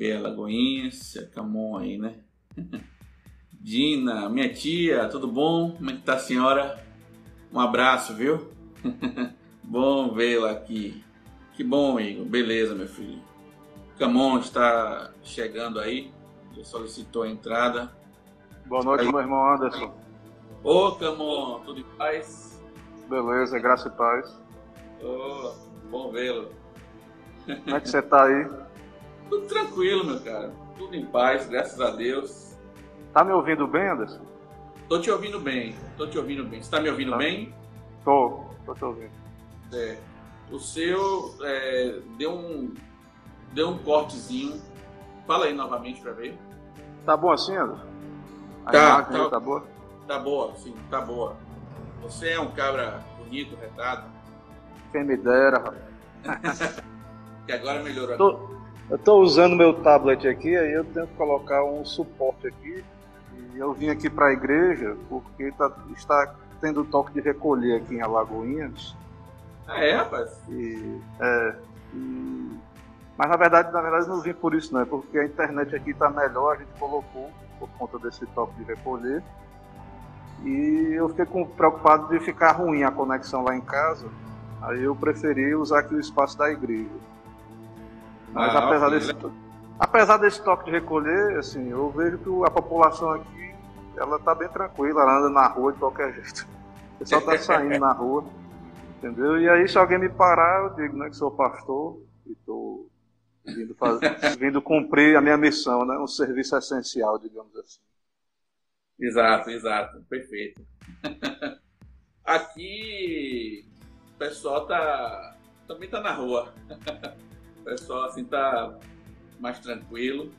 Alagoinhas, é Camon aí, né? Dina, minha tia, tudo bom? Como é que tá a senhora? Um abraço, viu? bom vê-la aqui. Que bom, Igor. Beleza, meu filho. Camon está chegando aí. Já solicitou a entrada. Boa noite, aí. meu irmão Anderson. Ô, Camon, tudo em paz? Beleza, graça e paz. Ô, bom vê-lo. Como é que você tá aí? Tudo tranquilo, meu cara. Tudo em paz, graças a Deus. Tá me ouvindo bem, Anderson? Tô te ouvindo bem, tô te ouvindo bem. Você tá me ouvindo tá. bem? Tô, tô te ouvindo. É. O seu é, deu um deu um cortezinho. Fala aí novamente pra ver. Tá bom assim, Anderson? A tá, tá, tá boa? Tá boa, sim, tá boa. Você é um cabra bonito, retado. Quem me dera, rapaz. que agora melhorou. Tô, eu estou usando meu tablet aqui, aí eu tenho que colocar um suporte aqui. E eu vim aqui para a igreja porque tá, está tendo toque de recolher aqui em Alagoinhas. Ah, é, rapaz? E, é, e, mas na verdade, na verdade não vim por isso, não. É porque a internet aqui está melhor, a gente colocou por conta desse toque de recolher. E eu fiquei com, preocupado de ficar ruim a conexão lá em casa. Aí eu preferi usar aqui o espaço da igreja. Mas ah, apesar, desse, apesar desse toque de recolher, assim, eu vejo que a população aqui ela tá bem tranquila, ela anda na rua de qualquer jeito. O pessoal tá saindo na rua, entendeu? E aí se alguém me parar, eu digo, né, que sou pastor e tô vindo, fazer, vindo cumprir a minha missão, né? Um serviço essencial, digamos assim. Exato, exato, perfeito. Aqui o pessoal tá também tá na rua. O pessoal assim tá mais tranquilo.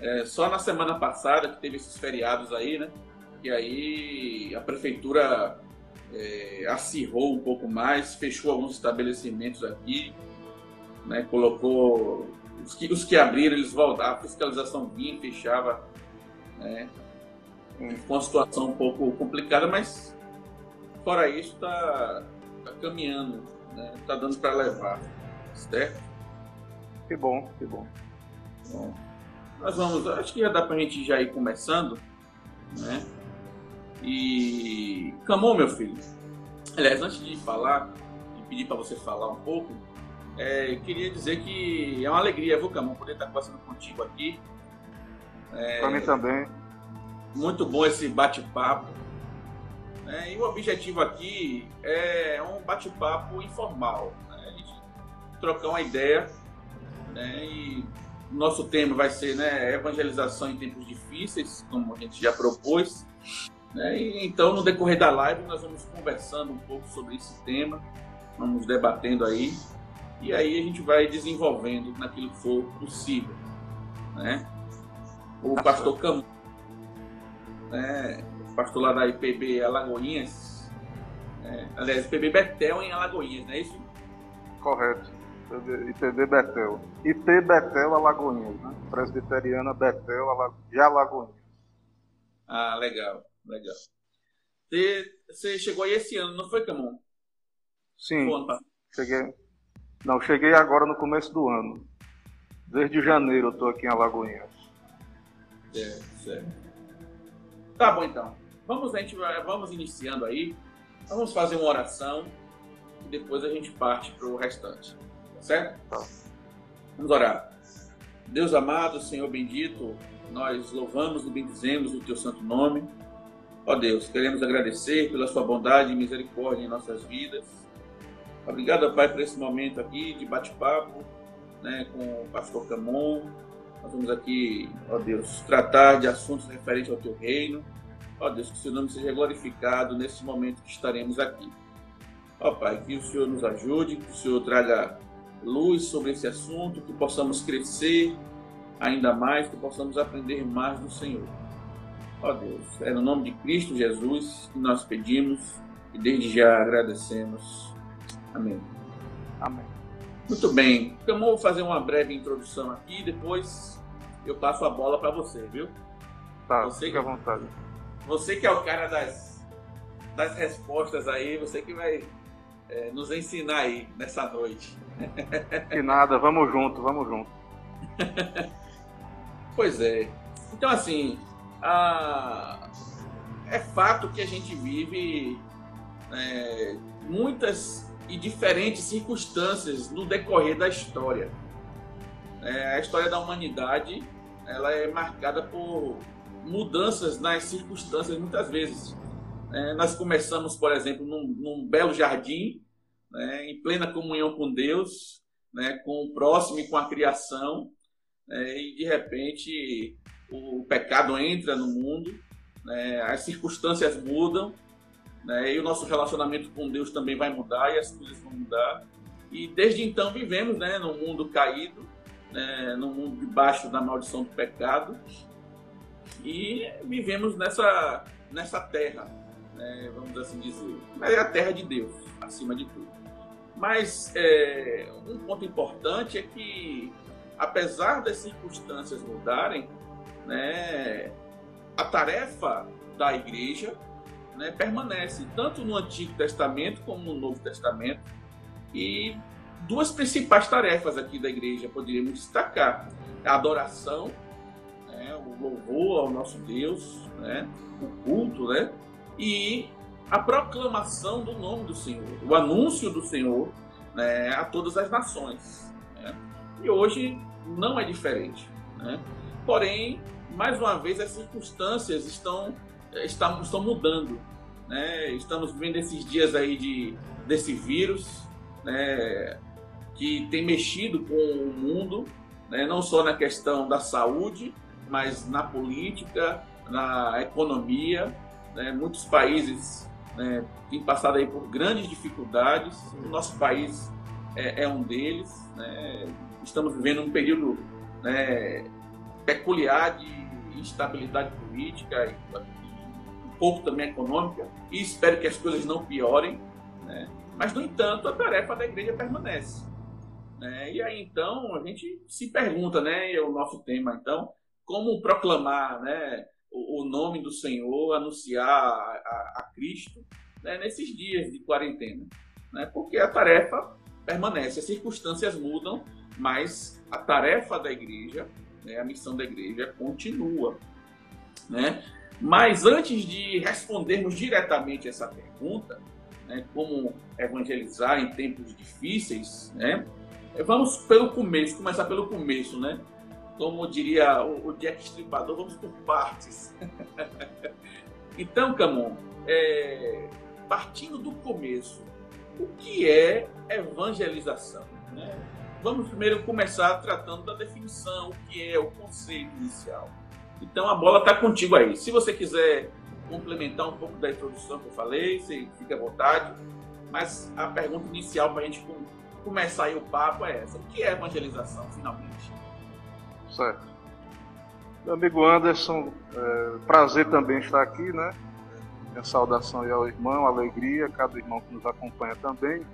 É, só na semana passada que teve esses feriados aí, né? E aí a prefeitura é, acirrou um pouco mais, fechou alguns estabelecimentos aqui, né? Colocou os que, os que abriram, eles voltaram, a fiscalização vinha fechava, né? Com uma situação um pouco complicada, mas fora isso tá, tá caminhando, né? Tá dando para levar, certo? Que bom, que bom. bom. Nós vamos, acho que já dá pra gente já ir começando, né? E. Camon, meu filho. Aliás, antes de falar, de pedir para você falar um pouco, é, queria dizer que é uma alegria, viu, Camon, poder estar conversando contigo aqui. É, para mim também. Muito bom esse bate-papo. É, e o objetivo aqui é um bate-papo informal. Né? A gente trocar uma ideia né? E nosso tema vai ser né, evangelização em tempos difíceis, como a gente já propôs. Né? E, então, no decorrer da live, nós vamos conversando um pouco sobre esse tema, vamos debatendo aí, e aí a gente vai desenvolvendo naquilo que for possível. Né? O pastor Camus, né, pastor lá da IPB Alagoinhas, né? aliás, IPB Betel em Alagoinhas, não é isso? Correto. IPB Betel. IP Betel Alagoinhas, né? Presbiteriana Betel de Alagoinhas. Ah, legal, legal. Você, você chegou aí esse ano, não foi, Camon? Sim, cheguei. Não, cheguei agora no começo do ano. Desde janeiro eu estou aqui em Alagoinhas. Certo, certo. Tá bom então. Vamos, a gente vai, vamos iniciando aí. Vamos fazer uma oração e depois a gente parte para o restante. Certo? Vamos orar. Deus amado, Senhor bendito, nós louvamos e bendizemos o teu santo nome. Ó Deus, queremos agradecer pela sua bondade e misericórdia em nossas vidas. Obrigado, Pai, por esse momento aqui de bate-papo né, com o pastor Camon. Nós vamos aqui, ó Deus, tratar de assuntos referentes ao teu reino. Ó Deus, que o seu nome seja glorificado nesse momento que estaremos aqui. Ó Pai, que o Senhor nos ajude, que o Senhor traga luz sobre esse assunto, que possamos crescer ainda mais, que possamos aprender mais do Senhor. Ó Deus, é no nome de Cristo Jesus que nós pedimos e desde já agradecemos. Amém. Amém. Muito bem, então vou fazer uma breve introdução aqui, depois eu passo a bola para você, viu? Tá, você fica à vontade. Você que é o cara das, das respostas aí, você que vai é, nos ensinar aí nessa noite. Que nada, vamos junto, vamos junto. Pois é. Então, assim, a... é fato que a gente vive é, muitas e diferentes circunstâncias no decorrer da história. É, a história da humanidade ela é marcada por mudanças nas circunstâncias muitas vezes. É, nós começamos, por exemplo, num, num belo jardim, né, em plena comunhão com Deus, né, com o próximo e com a criação, né, e de repente o pecado entra no mundo, né, as circunstâncias mudam, né, e o nosso relacionamento com Deus também vai mudar e as coisas vão mudar. E desde então vivemos né, num mundo caído, né, num mundo debaixo da maldição do pecado, e vivemos nessa, nessa terra, né, vamos assim dizer. É a terra de Deus, acima de tudo. Mas é, um ponto importante é que, apesar das circunstâncias mudarem, né, a tarefa da igreja né, permanece, tanto no Antigo Testamento como no Novo Testamento. E duas principais tarefas aqui da igreja poderíamos destacar: a adoração, né, o louvor ao nosso Deus, né, o culto, né, e a proclamação do nome do Senhor, o anúncio do Senhor né, a todas as nações. Né? E hoje não é diferente. Né? Porém, mais uma vez, as circunstâncias estão, estão, estão mudando. Né? Estamos vivendo esses dias aí de, desse vírus né, que tem mexido com o mundo, né? não só na questão da saúde, mas na política, na economia. Né? Muitos países né, têm passado aí por grandes dificuldades. O nosso país é, é um deles. Né? Estamos vivendo um período né, peculiar de instabilidade política e um pouco também econômica e espero que as coisas não piorem. Né? Mas, no entanto, a tarefa da igreja permanece. Né? E aí, então, a gente se pergunta, né, é o nosso tema, então, como proclamar né, o, nome do Senhor, anunciar a, a, a Cristo né, nesses dias de quarentena. Né? Porque a tarefa permanece, as circunstâncias mudam, mas a tarefa da igreja, né, a missão da igreja continua. Né? Mas antes de respondermos diretamente essa pergunta, né, como evangelizar em tempos difíceis, né, vamos pelo começo, começar pelo começo, né? Como diria o, Jack Stripador, vamos por partes. então, Camon, é, partindo do começo, o que é evangelização? Né? Vamos primeiro começar tratando da definição, o que é o conceito inicial. Então a bola está contigo aí. Se você quiser complementar um pouco da introdução que eu falei, você fica à vontade. Mas a pergunta inicial para a gente começar o papo é essa: o que é evangelização, finalmente? Certo. Meu amigo Anderson, é, prazer também estar aqui, né? Minha saudação aí ao irmão, alegria, cada irmão que nos acompanha também.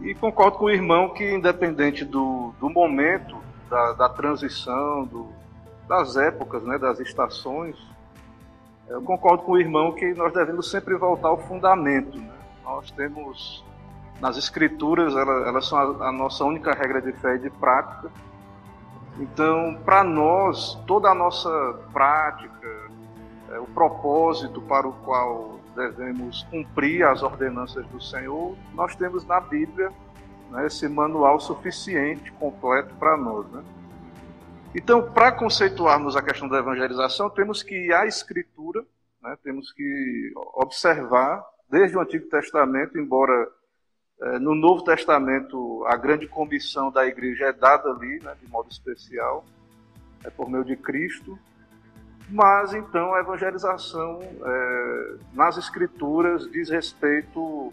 E concordo com o irmão que, independente do, do momento, da, da transição, do, das épocas, né, das estações, eu concordo com o irmão que nós devemos sempre voltar ao fundamento. Né? Nós temos, nas escrituras, elas, elas são a, a nossa única regra de fé e de prática. Então, para nós, toda a nossa prática, é, o propósito para o qual devemos cumprir as ordenanças do Senhor, nós temos na Bíblia né, esse manual suficiente, completo para nós. Né? Então, para conceituarmos a questão da evangelização, temos que ir à Escritura, né, temos que observar, desde o Antigo Testamento, embora no Novo Testamento a grande comissão da igreja é dada ali, né, de modo especial, é por meio de Cristo, mas então a evangelização é, nas escrituras diz respeito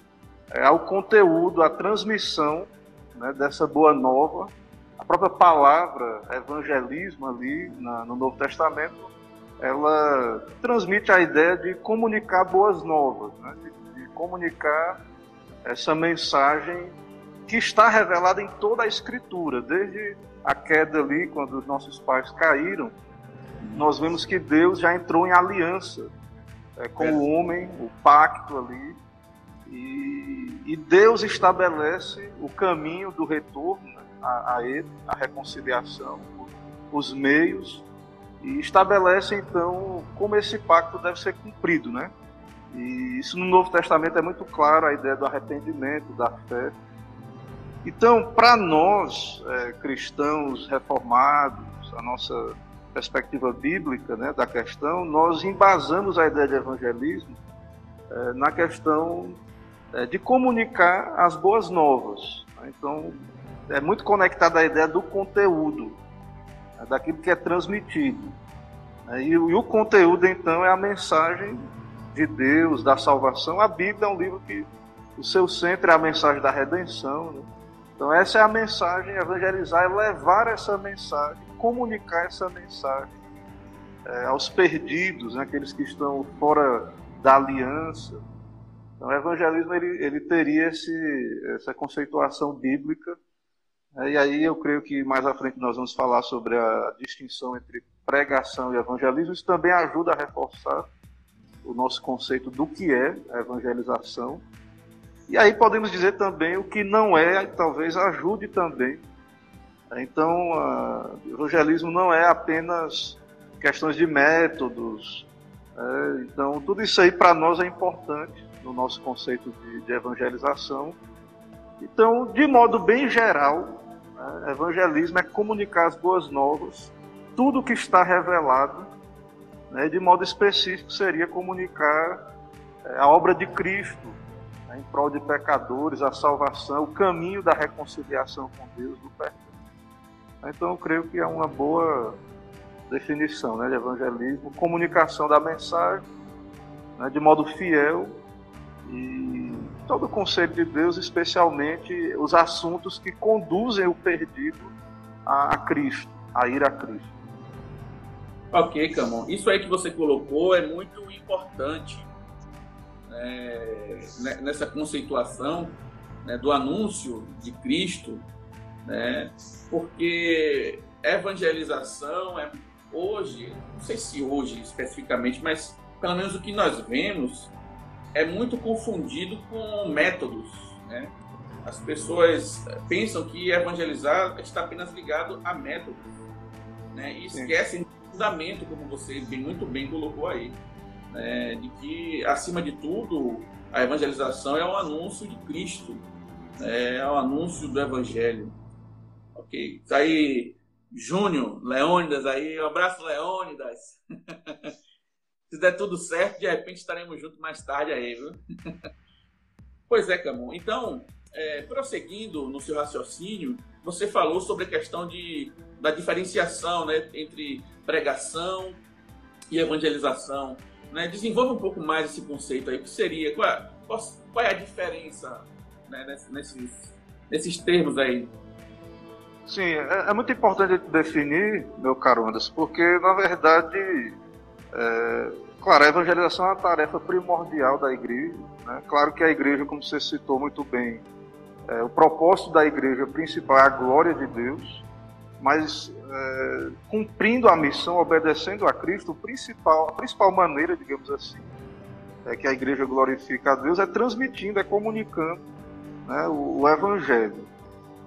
é, ao conteúdo, à transmissão né, dessa boa nova. A própria palavra evangelismo ali na, no Novo Testamento, ela transmite a ideia de comunicar boas novas, né, de, de comunicar essa mensagem que está revelada em toda a Escritura, desde a queda ali, quando os nossos pais caíram, nós vemos que Deus já entrou em aliança é, com o homem, o pacto ali, e, e, Deus estabelece o caminho do retorno né, a, a, ele, a reconciliação. os meios e estabelece então como esse pacto deve ser cumprido, né? E isso no Novo Testamento é muito claro a ideia do arrependimento, da fé. Então, para nós é, cristãos reformados, a nossa perspectiva bíblica né, da questão, nós embasamos a ideia de evangelismo é, na questão é, de comunicar as boas novas. Então, é muito conectada à ideia do conteúdo, né, daquilo que é transmitido. Né, e, e o conteúdo, então, é a mensagem de Deus, da salvação. A Bíblia é um livro que o seu centro é a mensagem da redenção. Né? Então, essa é a mensagem, evangelizar é levar essa mensagem, comunicar essa mensagem é, aos perdidos, né? aqueles que estão fora da aliança. Então, o evangelismo ele, ele teria esse, essa conceituação bíblica. Né? E aí eu creio que mais à frente nós vamos falar sobre a distinção entre pregação e evangelismo. Isso também ajuda a reforçar o nosso conceito do que é a evangelização. E aí podemos dizer também o que não é, talvez ajude também. Então, evangelismo não é apenas questões de métodos. É, então, tudo isso aí para nós é importante no nosso conceito de, de evangelização. Então, de modo bem geral, né, evangelismo é comunicar as boas novas, tudo que está revelado né, de modo específico, seria comunicar é, a obra de Cristo né, em prol de pecadores, a salvação, o caminho da reconciliação com Deus, do perdão. Então, eu creio que é uma boa definição né, de evangelismo, comunicação da mensagem né, de modo fiel e todo o conselho de Deus, especialmente os assuntos que conduzem o perdido a, a Cristo, a ir a Cristo. Ok, Camon. Isso aí que você colocou é muito importante né, nessa conceituação né, do anúncio de Cristo, né, porque evangelização é hoje, não sei se hoje especificamente, mas pelo menos o que nós vemos é muito confundido com métodos. Né? As pessoas pensam que evangelizar está apenas ligado a métodos né? e esquecem fundamento, como você bem, muito bem colocou aí, né, de que, acima de tudo, a evangelização é um anúncio de Cristo, né, é um anúncio do Evangelho. Ok, tá aí Júnior, Leônidas aí, um abraço Leônidas. Se der tudo certo, de repente estaremos juntos mais tarde aí, viu? pois é, Camon. Então, é, prosseguindo no seu raciocínio, você falou sobre a questão de, da diferenciação né, entre pregação e evangelização. Né? Desenvolva um pouco mais esse conceito aí. O que seria? Qual, é, qual, é a diferença né, nesses, nesses termos aí? Sim, é, é, muito importante definir, meu caro Anderson, porque na verdade, é, claro, a evangelização é uma tarefa primordial da igreja. Né? Claro que a igreja, como você citou muito bem, é, o propósito da igreja principal é a glória de Deus, mas é, cumprindo a missão, obedecendo a Cristo, o principal, a principal maneira, digamos assim, é que a igreja glorifica a Deus é transmitindo, é comunicando né, o, o Evangelho.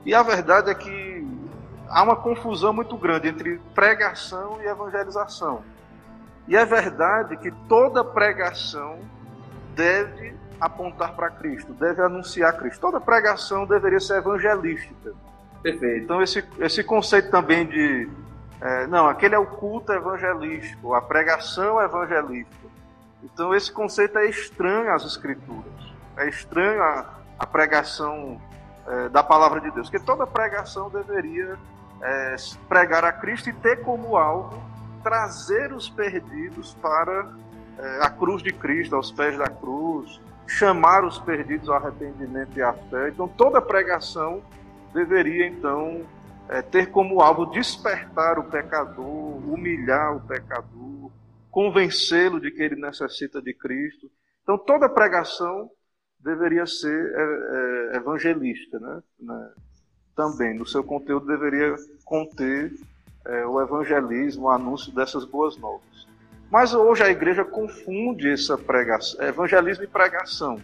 E a verdade é que há uma confusão muito grande entre pregação e evangelização. E é verdade que toda pregação deve apontar para Cristo, deve anunciar Cristo. Toda pregação deveria ser evangelística. Perfeito. Então, esse, esse conceito também de. É, não, aquele é o culto evangelístico, a pregação evangelística. Então, esse conceito é estranho às Escrituras. É estranho a, a pregação é, da palavra de Deus. Porque toda pregação deveria é, pregar a Cristo e ter como alvo trazer os perdidos para é, a cruz de Cristo, aos pés da cruz, chamar os perdidos ao arrependimento e à fé. Então, toda pregação deveria, então, é, ter como alvo despertar o pecador, humilhar o pecador, convencê-lo de que ele necessita de Cristo. Então, toda pregação deveria ser é, é, evangelística, né? né? Também, no seu conteúdo deveria conter é, o evangelismo, o anúncio dessas boas novas. Mas hoje a igreja confunde essa pregação, evangelismo e pregação.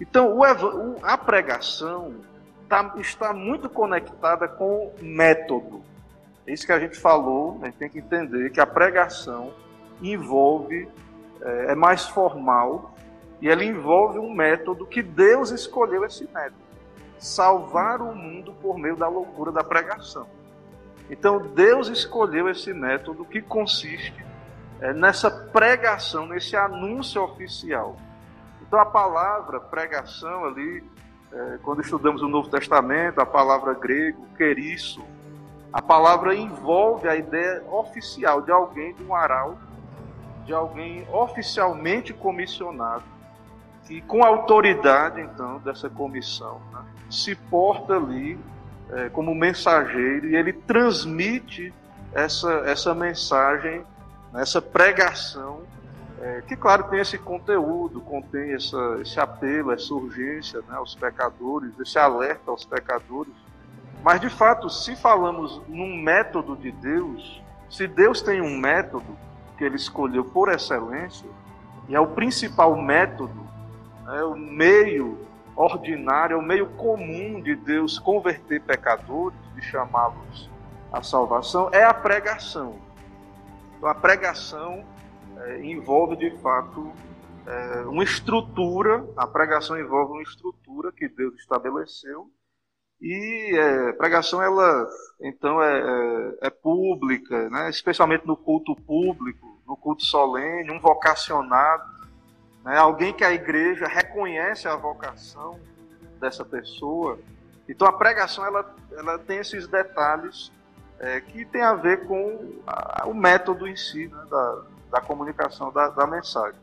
Então, o, a pregação tá, está muito conectada com método. É isso que a gente falou, a gente tem que entender que a pregação envolve, é, é mais formal, e ela envolve um método que Deus escolheu esse método salvar o mundo por meio da loucura da pregação. Então Deus escolheu esse método que consiste é, nessa pregação, nesse anúncio oficial. Então a palavra pregação ali, é, quando estudamos o Novo Testamento, a palavra grego, queriço, a palavra envolve a ideia oficial de alguém, de um arauto, de alguém oficialmente comissionado, que com autoridade então dessa comissão né, se porta ali é, como mensageiro e ele transmite essa, essa mensagem, essa pregação, é, que claro tem esse conteúdo, contém essa, esse apelo, essa urgência né, aos pecadores, esse alerta aos pecadores. Mas de fato, se falamos num método de Deus, se Deus tem um método que ele escolheu por excelência, e é o principal método, é o meio ordinário, é o meio comum de Deus converter pecadores, de chamá-los à salvação, é a pregação. Então, a pregação é, envolve, de fato, é, uma estrutura, a pregação envolve uma estrutura que Deus estabeleceu, e é, pregação, ela, então, é, é, é pública, né? especialmente no culto público, no culto solene, um vocacionado, né? Alguém que a igreja reconhece a vocação dessa pessoa. Então a pregação ela, ela tem esses detalhes é, que tem a ver com a, o método em si né, da, da comunicação da, da mensagem.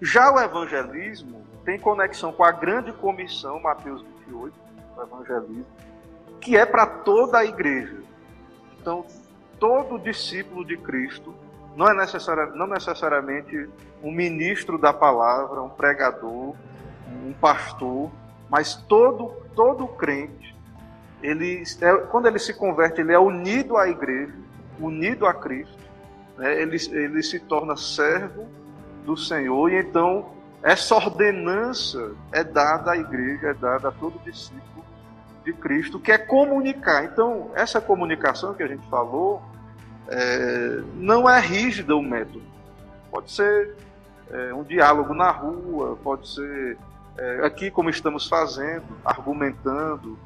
Já o evangelismo tem conexão com a grande comissão, Mateus 28, o evangelismo, que é para toda a igreja. Então, todo discípulo de Cristo não é necessari não necessariamente um ministro da palavra, um pregador, um pastor, mas todo, todo crente, ele, é, quando ele se converte, ele é unido à igreja, unido a Cristo, né? ele, ele se torna servo do Senhor, e então essa ordenança é dada à igreja, é dada a todo discípulo de Cristo, que é comunicar. Então, essa comunicação que a gente falou, é, não é rígida o método. Pode ser é, um diálogo na rua, pode ser é, aqui como estamos fazendo, argumentando,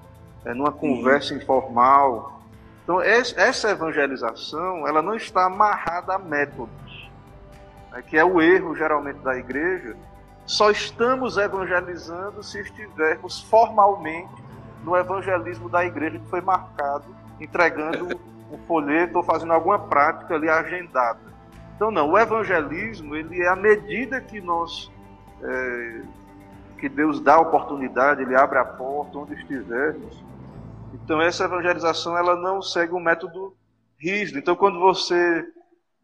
é, numa conversa informal. Então essa evangelização ela não está amarrada a métodos, né, que é o erro geralmente da igreja. Só estamos evangelizando se estivermos formalmente no evangelismo da igreja que foi marcado, entregando um folheto ou fazendo alguma prática ali agendada. Então não, o evangelismo ele é a medida que nós é, que Deus dá a oportunidade, ele abre a porta onde estivermos. Então essa evangelização ela não segue um método rígido. Então quando você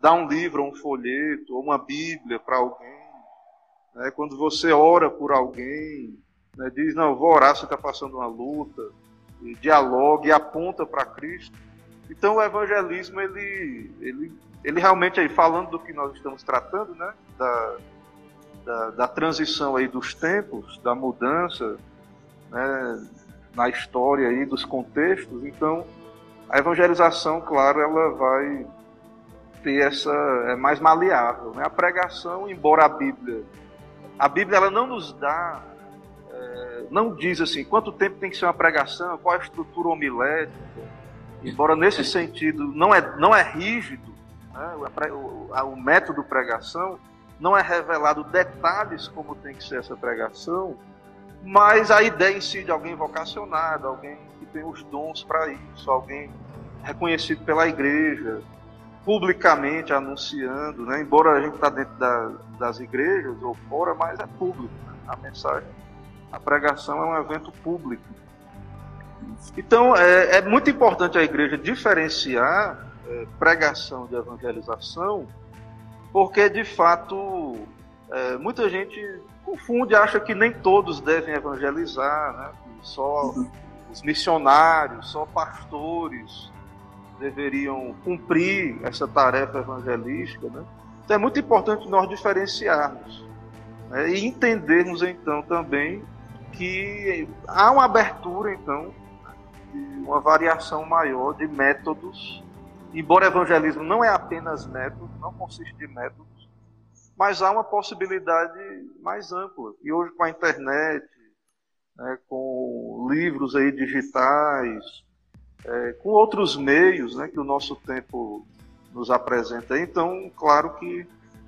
dá um livro, um folheto, ou uma Bíblia para alguém, né, quando você ora por alguém, né, diz não, vou orar, você está passando uma luta, e dialoga e aponta para Cristo. Então o evangelismo ele, ele ele realmente aí falando do que nós estamos tratando, né, da, da, da transição aí dos tempos, da mudança, né, na história aí dos contextos, então a evangelização, claro, ela vai ter essa é mais maleável, né? A pregação, embora a Bíblia, a Bíblia ela não nos dá, é, não diz assim quanto tempo tem que ser uma pregação, qual a estrutura homilética, embora nesse sentido não é não é rígido, né? O, o, método pregação não é revelado detalhes como tem que ser essa pregação, mas a ideia em si de alguém vocacionado, alguém que tem os dons para isso, alguém reconhecido pela igreja, publicamente anunciando, né? embora a gente está dentro da, das igrejas ou fora, mas é público né? a mensagem. A pregação é um evento público. Então é, é muito importante a igreja diferenciar é, pregação de evangelização, porque de fato é, muita gente confunde, acha que nem todos devem evangelizar, né? só uhum. os missionários, só pastores deveriam cumprir essa tarefa evangelística. Né? Então é muito importante nós diferenciarmos né? e entendermos então também que há uma abertura então uma variação maior de métodos embora evangelismo não é apenas método, não consiste de métodos, mas há uma possibilidade mais ampla. E hoje com a internet, né, com livros aí digitais, é, com outros meios né, que o nosso tempo nos apresenta. Então, claro que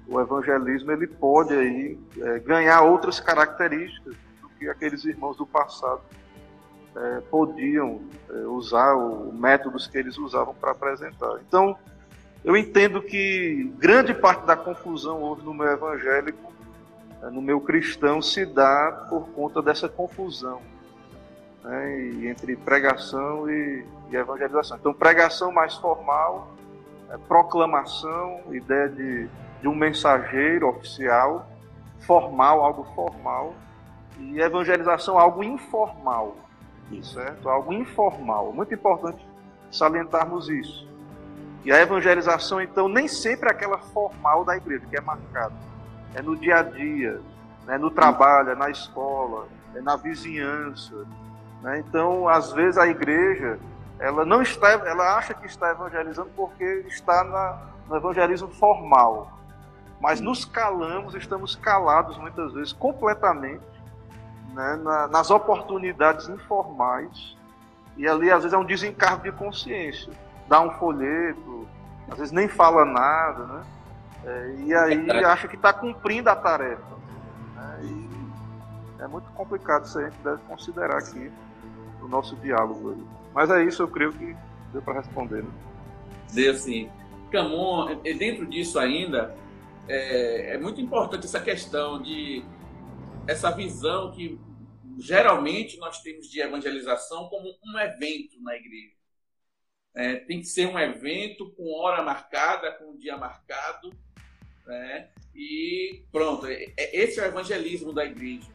o evangelismo ele pode aí é, ganhar outras características do que aqueles irmãos do passado é, podiam é, usar, os métodos que eles usavam para apresentar. Então, eu entendo que grande parte da confusão hoje no meu evangélico, é, no meu cristão, se dá por conta dessa confusão né, entre pregação e, e, evangelização. Então, pregação mais formal, é, proclamação, ideia de, de um mensageiro oficial, formal, algo formal, e evangelização, algo informal certo? Algo informal. Muito importante salientarmos isso. E a evangelização, então, nem sempre é aquela formal da igreja, que é marcada. É no dia a dia, né? no trabalho, é na escola, é na vizinhança. Né? Então, às vezes, a igreja ela não está, ela acha que está evangelizando porque está na, no evangelismo formal. Mas nos calamos, estamos calados muitas vezes completamente né, na, nas oportunidades informais, e ali às vezes é um desencargo de consciência. Dá um folheto, às vezes nem fala nada, né? É, e aí é acha que está cumprindo a tarefa. Né? E é muito complicado isso aí, a gente deve considerar aqui no nosso diálogo. Aí. Mas é isso, eu creio que deu para responder. Né? Deu sim. Camon, dentro disso ainda, é, é muito importante essa questão de essa visão que geralmente nós temos de evangelização como um evento na igreja. É, tem que ser um evento com hora marcada, com dia marcado, né? e pronto. É, é, esse é o evangelismo da igreja.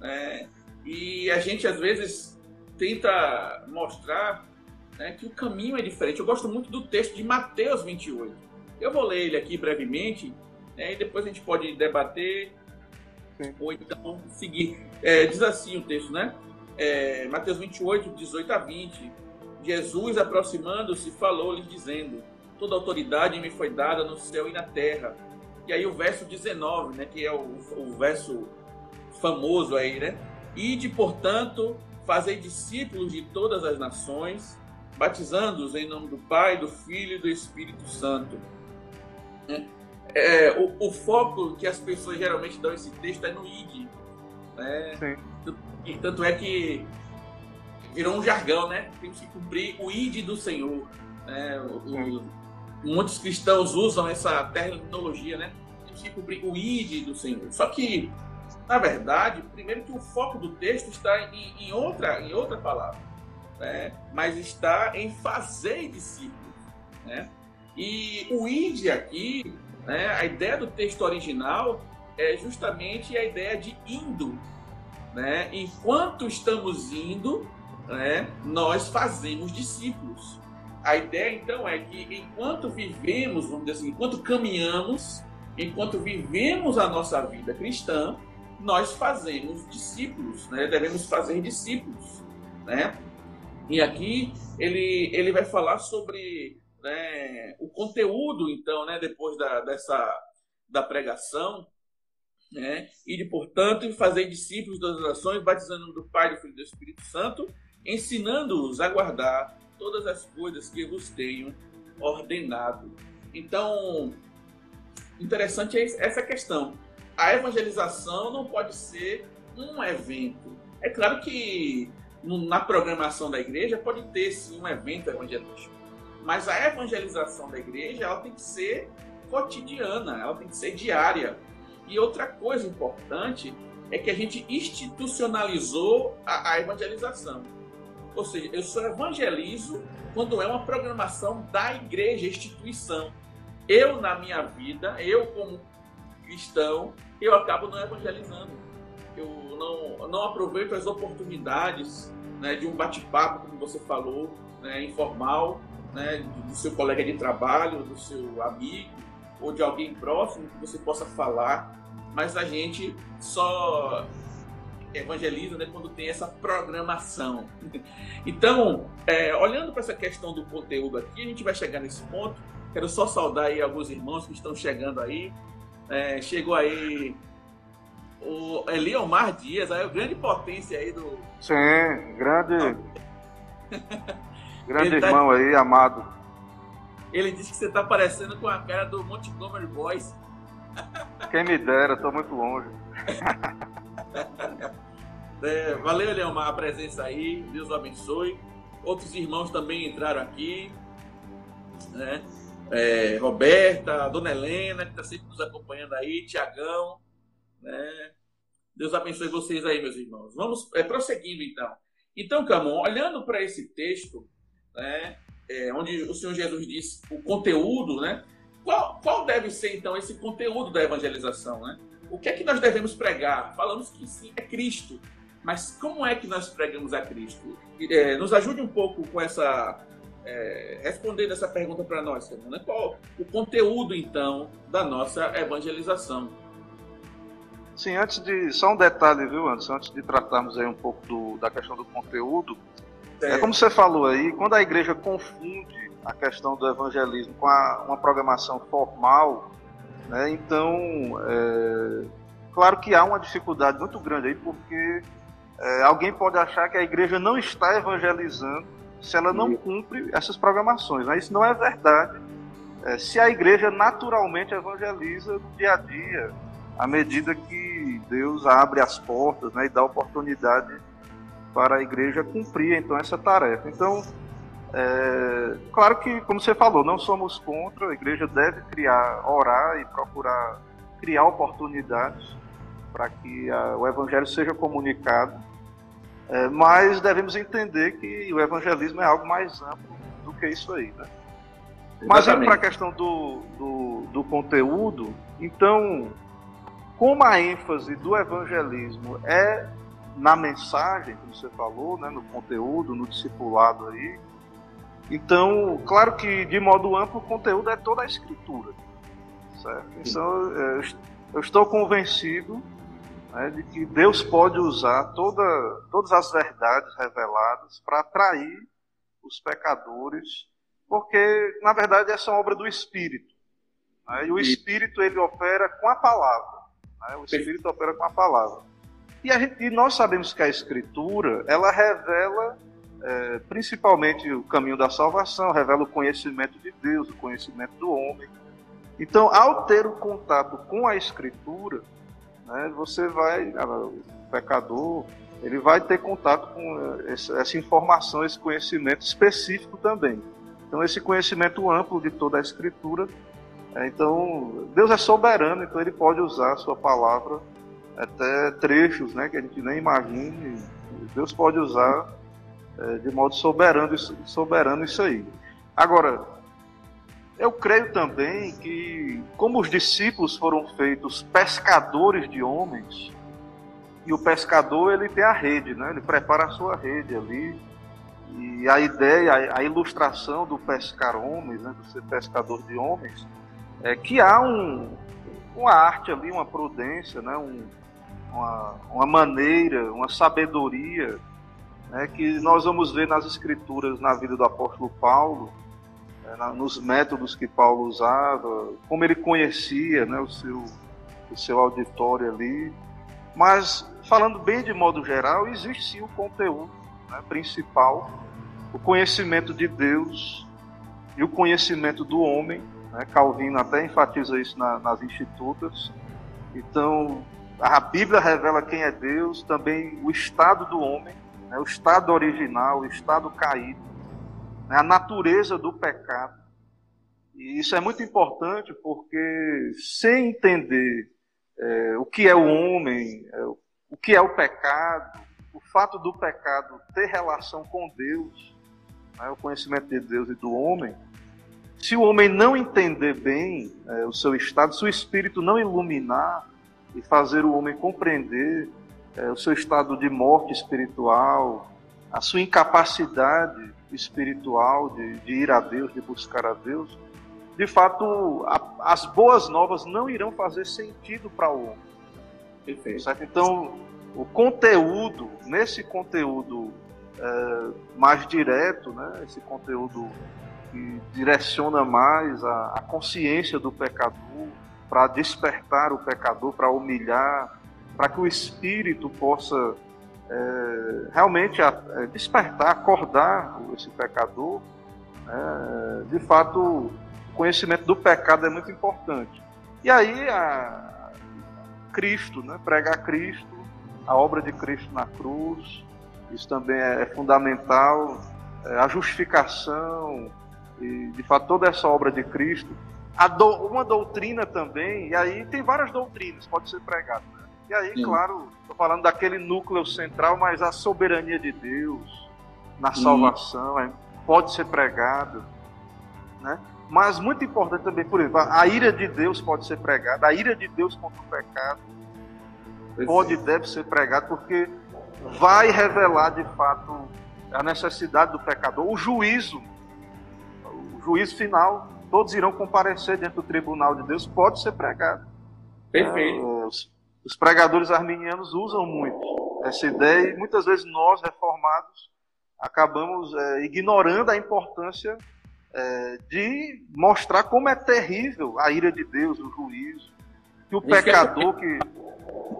Né? E a gente às vezes tenta mostrar né, que o caminho é diferente. Eu gosto muito do texto de Mateus 28. Eu vou ler ele aqui brevemente, né, e depois a gente pode debater Ou então seguir. É, diz assim o texto, né? É, Mateus 28, 18 a 20. Jesus, aproximando-se, falou-lhes, dizendo: Toda autoridade me foi dada no céu e na terra. E aí o verso 19, né, que é o, o verso famoso aí, né? Ide, portanto, fazei discípulos de todas as nações, batizando-os em nome do Pai, do Filho e do Espírito Santo. É, é, o, o, foco que as pessoas geralmente dão esse texto é no id. Né? E tanto é que virou um jargão, né? Temos que cumprir o id do Senhor. Né? O, muitos cristãos usam essa terminologia, né? Temos que cumprir o id do Senhor. Só que, na verdade, primeiro que o foco do texto está em, em outra, em outra palavra, né? Mas está em fazer discípulos, né? E o id aqui né? A ideia do texto original é justamente a ideia de indo. Né? Enquanto estamos indo, né, nós fazemos discípulos. A ideia então é que enquanto vivemos, vamos dizer assim, enquanto caminhamos, enquanto vivemos a nossa vida cristã, nós fazemos discípulos, né? devemos fazer discípulos. Né? E aqui ele, ele vai falar sobre né, o conteúdo, então, né, depois da, dessa, da pregação, né, e de, portanto, fazer discípulos das nações, batizando do Pai, do Filho e do Espírito Santo, ensinando-os a guardar todas as coisas que vos tenho ordenado. Então, interessante é essa questão. A evangelização não pode ser um evento. É claro que na programação da igreja pode ter sim um evento evangelístico. Mas a evangelização da igreja ela tem que ser cotidiana, ela tem que ser diária. E outra coisa importante é que a gente institucionalizou a, a evangelização. Ou seja, eu só evangelizo quando é uma programação da igreja, instituição. Eu, na minha vida, eu como cristão, eu acabo não evangelizando. Eu não, não aproveito as oportunidades né, de um bate-papo, como você falou, né, informal, né, do seu colega de trabalho, do seu amigo ou de alguém próximo que você possa falar, mas a gente só evangeliza né, quando tem essa programação. Então, é, olhando para essa questão do conteúdo aqui, a gente vai chegar nesse ponto. Quero só saudar aí alguns irmãos que estão chegando aí. É, chegou aí o Eliomar Dias, aí, o grande potência aí do. Sim, grande. grande tá... irmão aí, amado. Ele disse que você está parecendo com a cara do Montgomery Boys. Quem me dera, estou muito longe. É, valeu, Leomar, a presença aí. Deus o abençoe. Outros irmãos também entraram aqui. Né? É, Roberta, Dona Helena, que está sempre nos acompanhando aí, Tiagão. Né? Deus abençoe vocês aí, meus irmãos. Vamos é, prosseguindo então. Então, Camon, olhando para esse texto, né, é, onde o Senhor Jesus diz o conteúdo, né, qual, qual deve ser então esse conteúdo da evangelização? Né? O que é que nós devemos pregar? Falamos que sim, é Cristo. Mas como é que nós pregamos a Cristo? É, nos ajude um pouco com essa. É, respondendo essa pergunta para nós, né? Qual o conteúdo, então, da nossa evangelização? Sim, antes de. Só um detalhe, viu, Anderson? Antes de tratarmos aí um pouco do, da questão do conteúdo. É. como você falou aí, quando a igreja confunde a questão do evangelismo com a, uma programação formal, né, então, é, claro que há uma dificuldade muito grande aí, porque é, alguém pode achar que a igreja não está evangelizando se ela não cumpre essas programações. Né? Isso não é verdade. É, se a igreja naturalmente evangeliza no dia a dia, à medida que Deus abre as portas né, e dá oportunidade para a igreja cumprir então essa tarefa. Então, é, claro que, como você falou, não somos contra, a igreja deve criar, orar e procurar criar oportunidades para que a, o evangelho seja comunicado, é, mas devemos entender que o evangelismo é algo mais amplo do que isso aí. Né? Mas indo para a questão do, do, do conteúdo, então, como a ênfase do evangelismo é na mensagem, como você falou, né, no conteúdo, no discipulado aí, então, claro que de modo amplo o conteúdo é toda a escritura. Certo? Então, é, eu estou convencido né, de que Deus pode usar toda, todas as verdades reveladas para atrair os pecadores, porque na verdade essa é uma obra do Espírito. Né, e o Espírito ele opera com a palavra. Né, o Espírito opera com a palavra. E, a gente, e nós sabemos que a Escritura ela revela é, principalmente o caminho da salvação, revela o conhecimento de Deus, o conhecimento do homem. Então, ao ter o contato com a Escritura, né, você vai, ah, o pecador, ele vai ter contato com eh, essa informação, esse conhecimento específico também. Então, esse conhecimento amplo de toda a Escritura. É, então, Deus é soberano, então ele pode usar a sua palavra até trechos né, que a gente nem imagine. Deus pode usar é, de modo soberano, soberano isso aí. Agora, eu creio também que, como os discípulos foram feitos pescadores de homens, e o pescador ele tem a rede, né? ele prepara a sua rede ali, e a ideia, a ilustração do pescar homens, né? do ser pescador de homens, é que há um, uma arte ali, uma prudência, né? Um, uma, uma maneira, uma sabedoria né, que nós vamos ver nas escrituras na vida do apóstolo Paulo, né, nos métodos que Paulo usava, como ele conhecia né, o, seu, o seu auditório ali. Mas, falando bem de modo geral, existe sim o conteúdo né, principal, o conhecimento de Deus e o conhecimento do homem. Né, Calvino até enfatiza isso na, nas institutas. Então, a Bíblia revela quem é Deus, também o estado do homem, né, o estado original, o estado caído, né, a natureza do pecado. E isso é muito importante porque, sem entender é, o que é o homem, é, o que é o pecado, o fato do pecado ter relação com Deus, né, o conhecimento de Deus e do homem, se o homem não entender bem é, o seu estado, se o espírito não iluminar e fazer o homem compreender é, o seu estado de morte espiritual, a sua incapacidade espiritual de, de ir a Deus, de buscar a Deus, de fato, a, as boas novas não irão fazer sentido para o homem. Perfeito. Certo? Então, o conteúdo, nesse conteúdo é, mais direto, né, esse conteúdo que direciona mais a, a consciência do pecador, para despertar o pecador, para humilhar, para que o espírito possa é, realmente é, despertar, acordar esse pecador. É, de fato, o conhecimento do pecado é muito importante. E aí, a, Cristo, né, pregar Cristo, a obra de Cristo na cruz, isso também é, é fundamental. É, a justificação, e de fato toda essa obra de Cristo. Do, uma doutrina também, e aí tem várias doutrinas, pode ser pregado. Né? E aí, Sim. claro, estou falando daquele núcleo central, mas a soberania de Deus na salvação é, pode ser pregado. Né? Mas muito importante também, por exemplo, a ira de Deus pode ser pregada, a ira de Deus contra o pecado pode e deve ser pregada, porque vai revelar de fato a necessidade do pecador, o juízo, o juízo final, todos irão comparecer dentro do tribunal de Deus, pode ser pregado. Perfeito. É, os, os pregadores arminianos usam muito essa ideia e muitas vezes nós, reformados, acabamos é, ignorando a importância é, de mostrar como é terrível a ira de Deus, o juízo, que o pecador que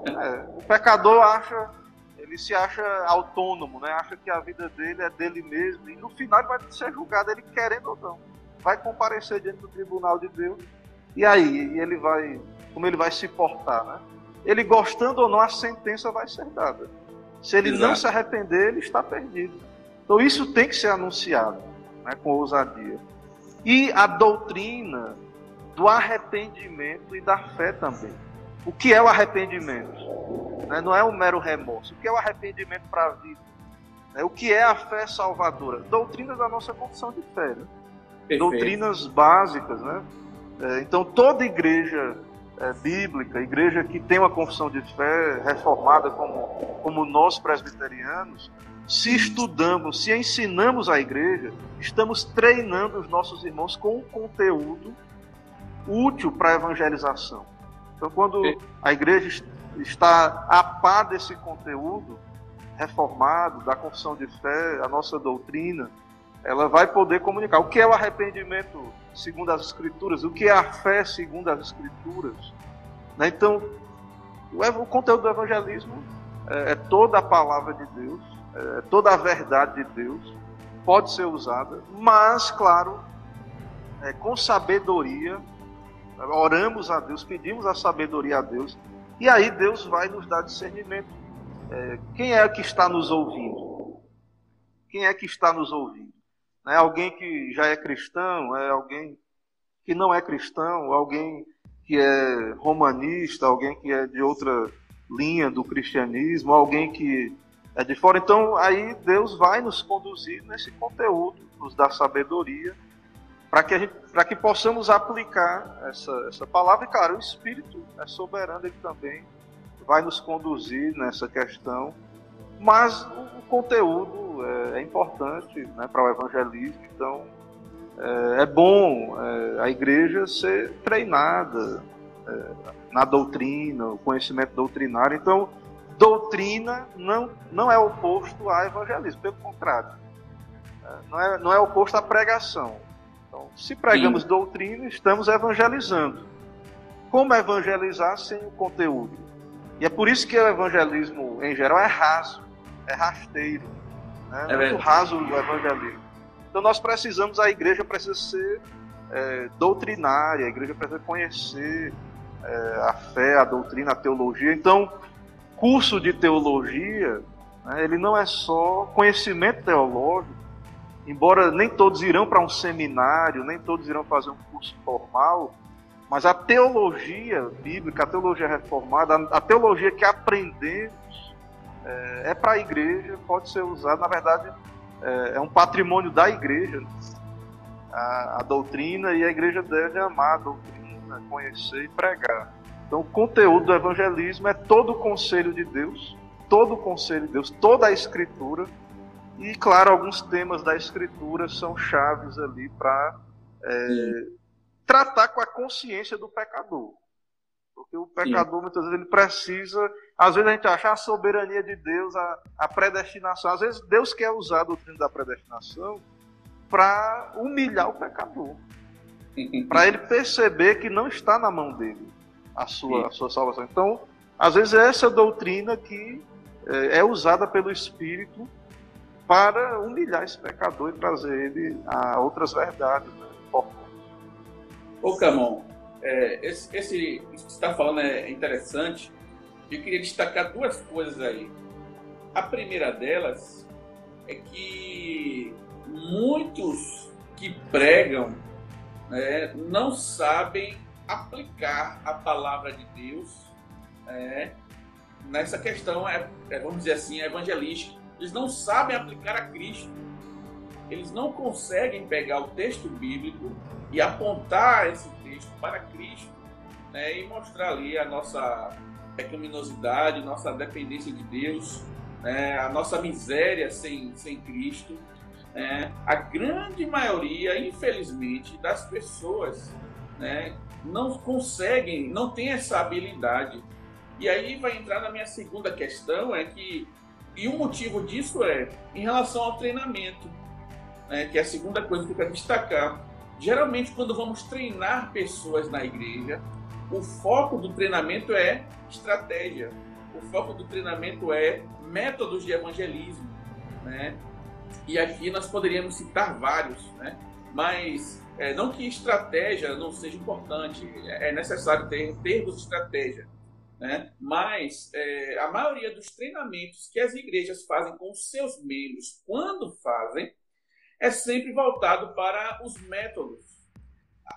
é, o pecador acha ele se acha autônomo, né? Acha que a vida dele é dele mesmo e no final ele vai ser julgado, ele querendo ou não, vai comparecer diante do tribunal de Deus. E aí, ele vai, como ele vai se portar, né? Ele gostando ou não, a sentença vai ser dada. Se ele Exato. não se arrepender, ele está perdido. Então isso tem que ser anunciado, né, com ousadia. E a doutrina do arrependimento e da fé também. O que é o arrependimento? Né? Não é um mero remorso. O que é o arrependimento para a vida? Né? O que é a fé salvadora? Doutrinas da nossa condição de fé. Né? Doutrinas básicas. Né? É, então, toda igreja é, bíblica, igreja que tem uma confissão de fé reformada como, como nós presbiterianos, se estudamos, se ensinamos a igreja, estamos treinando os nossos irmãos com um conteúdo útil para a evangelização. Então, quando a igreja está a par desse conteúdo reformado, da confissão de fé, a nossa doutrina, ela vai poder comunicar o que é o arrependimento segundo as Escrituras, o que é a fé segundo as Escrituras. Né? Então, o conteúdo do evangelismo é, é toda a palavra de Deus, é toda a verdade de Deus, pode ser usada, mas, claro, é, com sabedoria oramos a Deus, pedimos a sabedoria a Deus, e aí Deus vai nos dar discernimento. É, quem é que está nos ouvindo? Quem é que está nos ouvindo? É alguém que já é cristão? É alguém que não é cristão? Alguém que é romanista? Alguém que é de outra linha do cristianismo? Alguém que é de fora? Então, aí Deus vai nos conduzir nesse conteúdo, nos dar sabedoria para que, que possamos aplicar essa, essa palavra. E, claro, o Espírito é soberano, ele também vai nos conduzir nessa questão. Mas o conteúdo é, é importante né, para o evangelismo, então é, é bom é, a igreja ser treinada é, na doutrina, o conhecimento doutrinário. Então, doutrina não, não é oposto a evangelismo, pelo contrário. É, não é, não é oposto à pregação. Então, se pregamos Sim. doutrina, estamos evangelizando. Como evangelizar sem o conteúdo? E é por isso que o evangelismo, em geral, é raso, é rasteiro. Né? É muito raso o evangelismo. Então, nós precisamos, a igreja precisa ser é, doutrinária, a igreja precisa conhecer é, a fé, a doutrina, a teologia. Então, curso de teologia, né, ele não é só conhecimento teológico, embora nem todos irão para um seminário, nem todos irão fazer um curso formal, mas a teologia bíblica, a teologia reformada, a teologia que aprendemos é, é para a igreja, pode ser usada, na verdade, é, é um patrimônio da igreja, a, a doutrina, e a igreja deve amar a doutrina, conhecer e pregar. Então, o conteúdo do evangelismo é todo o conselho de Deus, todo o conselho de Deus, toda a escritura, e, claro, alguns temas da escritura são chaves ali para é, tratar com a consciência do pecador. Porque o pecador, Sim. muitas vezes, ele precisa. Às vezes a gente acha a soberania de Deus, a, a predestinação. Às vezes Deus quer usar a doutrina da predestinação para humilhar o pecador. para ele perceber que não está na mão dele a sua, a sua salvação. Então, às vezes, é essa doutrina que é, é usada pelo Espírito para humilhar esse pecador e trazer ele a outras verdades. Né? Ô Camon, é, esse, esse, isso que você está falando é interessante. Eu queria destacar duas coisas aí. A primeira delas é que muitos que pregam né, não sabem aplicar a palavra de Deus é, nessa questão, é, é, vamos dizer assim, evangelística. Eles não sabem aplicar a Cristo. Eles não conseguem pegar o texto bíblico e apontar esse texto para Cristo né, e mostrar ali a nossa pecaminosidade, nossa dependência de Deus, né, a nossa miséria sem, sem Cristo. Né. A grande maioria, infelizmente, das pessoas né, não conseguem, não tem essa habilidade. E aí vai entrar na minha segunda questão, é que e o motivo disso é em relação ao treinamento, né, que é a segunda coisa que eu quero destacar. Geralmente, quando vamos treinar pessoas na igreja, o foco do treinamento é estratégia, o foco do treinamento é métodos de evangelismo, né? E aqui nós poderíamos citar vários, né? Mas é, não que estratégia não seja importante, é necessário ter termos de estratégia, né? Mas é, a maioria dos treinamentos que as igrejas fazem com seus membros, quando fazem, é sempre voltado para os métodos.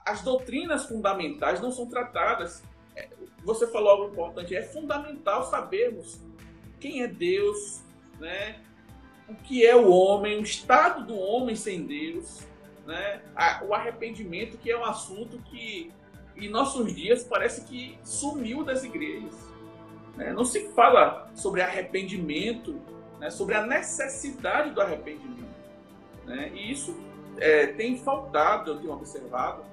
As doutrinas fundamentais não são tratadas. É, você falou algo importante, é fundamental sabermos quem é Deus, né? o que é o homem, o estado do homem sem Deus, né? o arrependimento, que é um assunto que em nossos dias parece que sumiu das igrejas. Né? Não se fala sobre arrependimento, né? sobre a necessidade do arrependimento. Né? E isso é, tem faltado, eu tenho observado,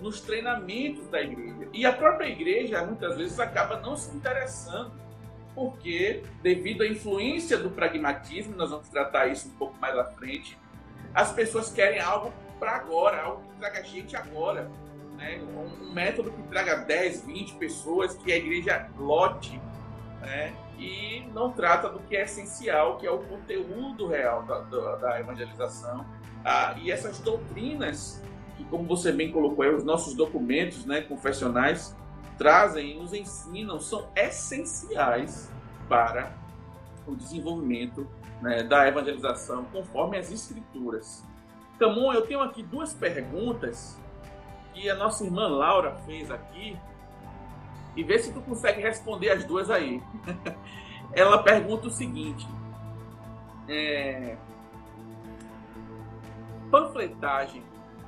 nos treinamentos da igreja. E a própria igreja, muitas vezes, acaba não se interessando, porque, devido à influência do pragmatismo, nós vamos tratar isso um pouco mais à frente, as pessoas querem algo para agora, algo que traga gente agora. Né? Um, método que traga 10, 20 pessoas, que a igreja lote. Né? e não trata do que é essencial, que é o conteúdo real da, da, da evangelização. Ah, e essas doutrinas, que como você bem colocou aí, os nossos documentos né, confessionais trazem e nos ensinam, são essenciais para o desenvolvimento né, da evangelização conforme as escrituras. Camon, eu tenho aqui duas perguntas que a nossa irmã Laura fez aqui e vê se tu consegue responder as duas aí. Ela pergunta o seguinte: é, panfletagem